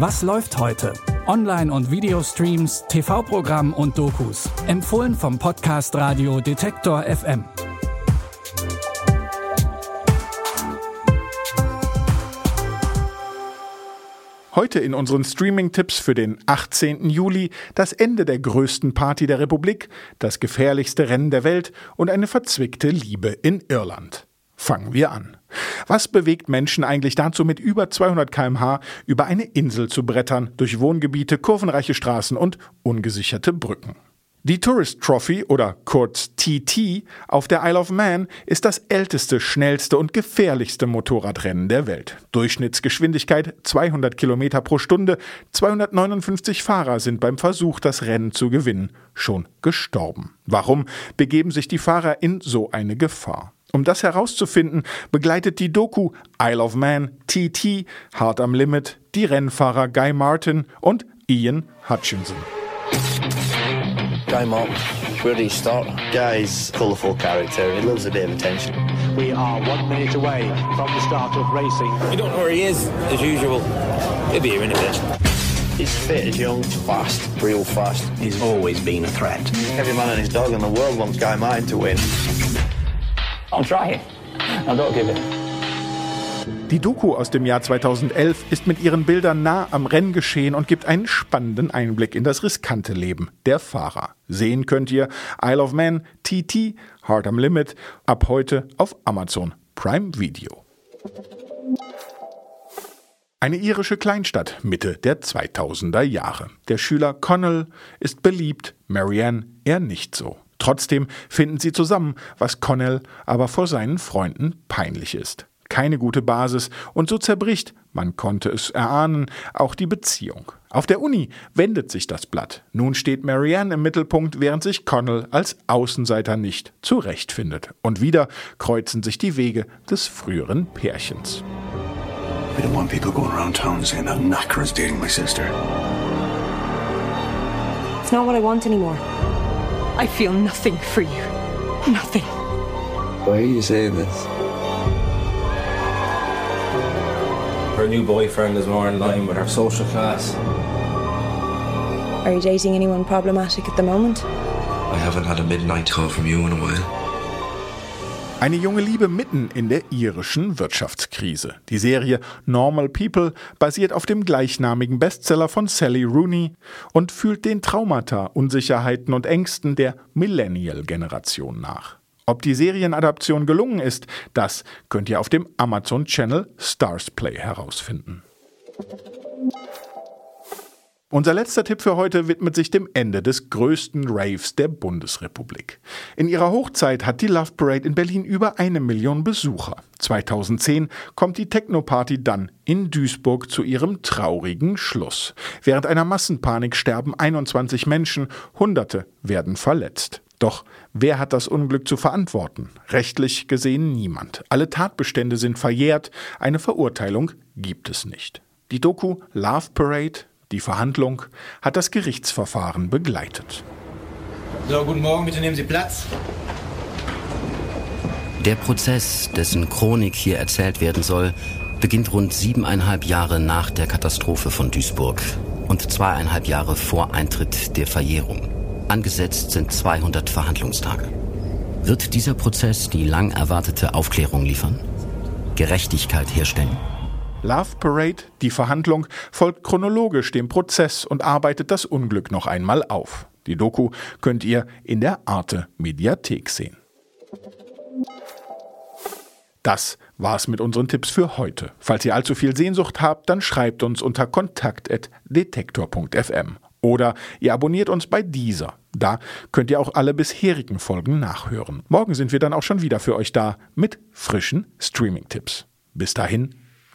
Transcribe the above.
Was läuft heute? Online- und Videostreams, TV-Programm und Dokus. Empfohlen vom Podcast Radio Detektor FM. Heute in unseren Streaming-Tipps für den 18. Juli das Ende der größten Party der Republik, das gefährlichste Rennen der Welt und eine verzwickte Liebe in Irland. Fangen wir an. Was bewegt Menschen eigentlich dazu, mit über 200 km/h über eine Insel zu brettern, durch Wohngebiete, kurvenreiche Straßen und ungesicherte Brücken? Die Tourist Trophy oder kurz TT auf der Isle of Man ist das älteste, schnellste und gefährlichste Motorradrennen der Welt. Durchschnittsgeschwindigkeit 200 km pro Stunde. 259 Fahrer sind beim Versuch, das Rennen zu gewinnen, schon gestorben. Warum begeben sich die Fahrer in so eine Gefahr? Um das herauszufinden, begleitet die Doku Isle of Man TT hart am Limit die Rennfahrer Guy Martin und Ian Hutchinson. Guy Martin, where do you start? Guy's colourful character. He loves a bit of attention. We are one minute away from the start of racing. We don't know where he is, as usual. He'll be here in a bit. He's fit as young, fast, real fast. He's always been a threat. Every man and his dog in the world wants Guy Martin to win. I'll try it. Don't give it. Die Doku aus dem Jahr 2011 ist mit ihren Bildern nah am Renngeschehen und gibt einen spannenden Einblick in das riskante Leben der Fahrer. Sehen könnt ihr Isle of Man, TT, Hard am Limit ab heute auf Amazon Prime Video. Eine irische Kleinstadt Mitte der 2000er Jahre. Der Schüler Connell ist beliebt, Marianne eher nicht so. Trotzdem finden sie zusammen, was Connell aber vor seinen Freunden peinlich ist. Keine gute Basis und so zerbricht, man konnte es erahnen, auch die Beziehung. Auf der Uni wendet sich das Blatt. Nun steht Marianne im Mittelpunkt, während sich Connell als Außenseiter nicht zurechtfindet. Und wieder kreuzen sich die Wege des früheren Pärchens. We don't want people going around town saying that knacker is dating my sister. It's not what I want anymore. I feel nothing for you. Nothing. Why are you saying this? Her new boyfriend is more in line with her social class. Are you dating anyone problematic at the moment? I haven't had a midnight call from you in a while. Eine junge Liebe mitten in der irischen Wirtschaftskrise. Die Serie Normal People basiert auf dem gleichnamigen Bestseller von Sally Rooney und fühlt den Traumata, Unsicherheiten und Ängsten der Millennial-Generation nach. Ob die Serienadaption gelungen ist, das könnt ihr auf dem Amazon-Channel Stars Play herausfinden. Unser letzter Tipp für heute widmet sich dem Ende des größten Raves der Bundesrepublik. In ihrer Hochzeit hat die Love Parade in Berlin über eine Million Besucher. 2010 kommt die Techno-Party dann in Duisburg zu ihrem traurigen Schluss. Während einer Massenpanik sterben 21 Menschen, Hunderte werden verletzt. Doch wer hat das Unglück zu verantworten? Rechtlich gesehen niemand. Alle Tatbestände sind verjährt, eine Verurteilung gibt es nicht. Die Doku Love Parade die Verhandlung hat das Gerichtsverfahren begleitet. So, guten Morgen, bitte nehmen Sie Platz. Der Prozess, dessen Chronik hier erzählt werden soll, beginnt rund siebeneinhalb Jahre nach der Katastrophe von Duisburg und zweieinhalb Jahre vor Eintritt der Verjährung. Angesetzt sind 200 Verhandlungstage. Wird dieser Prozess die lang erwartete Aufklärung liefern? Gerechtigkeit herstellen? Love Parade, die Verhandlung, folgt chronologisch dem Prozess und arbeitet das Unglück noch einmal auf. Die Doku könnt ihr in der Arte Mediathek sehen. Das war's mit unseren Tipps für heute. Falls ihr allzu viel Sehnsucht habt, dann schreibt uns unter kontakt.detektor.fm. Oder ihr abonniert uns bei dieser. Da könnt ihr auch alle bisherigen Folgen nachhören. Morgen sind wir dann auch schon wieder für euch da mit frischen Streaming-Tipps. Bis dahin,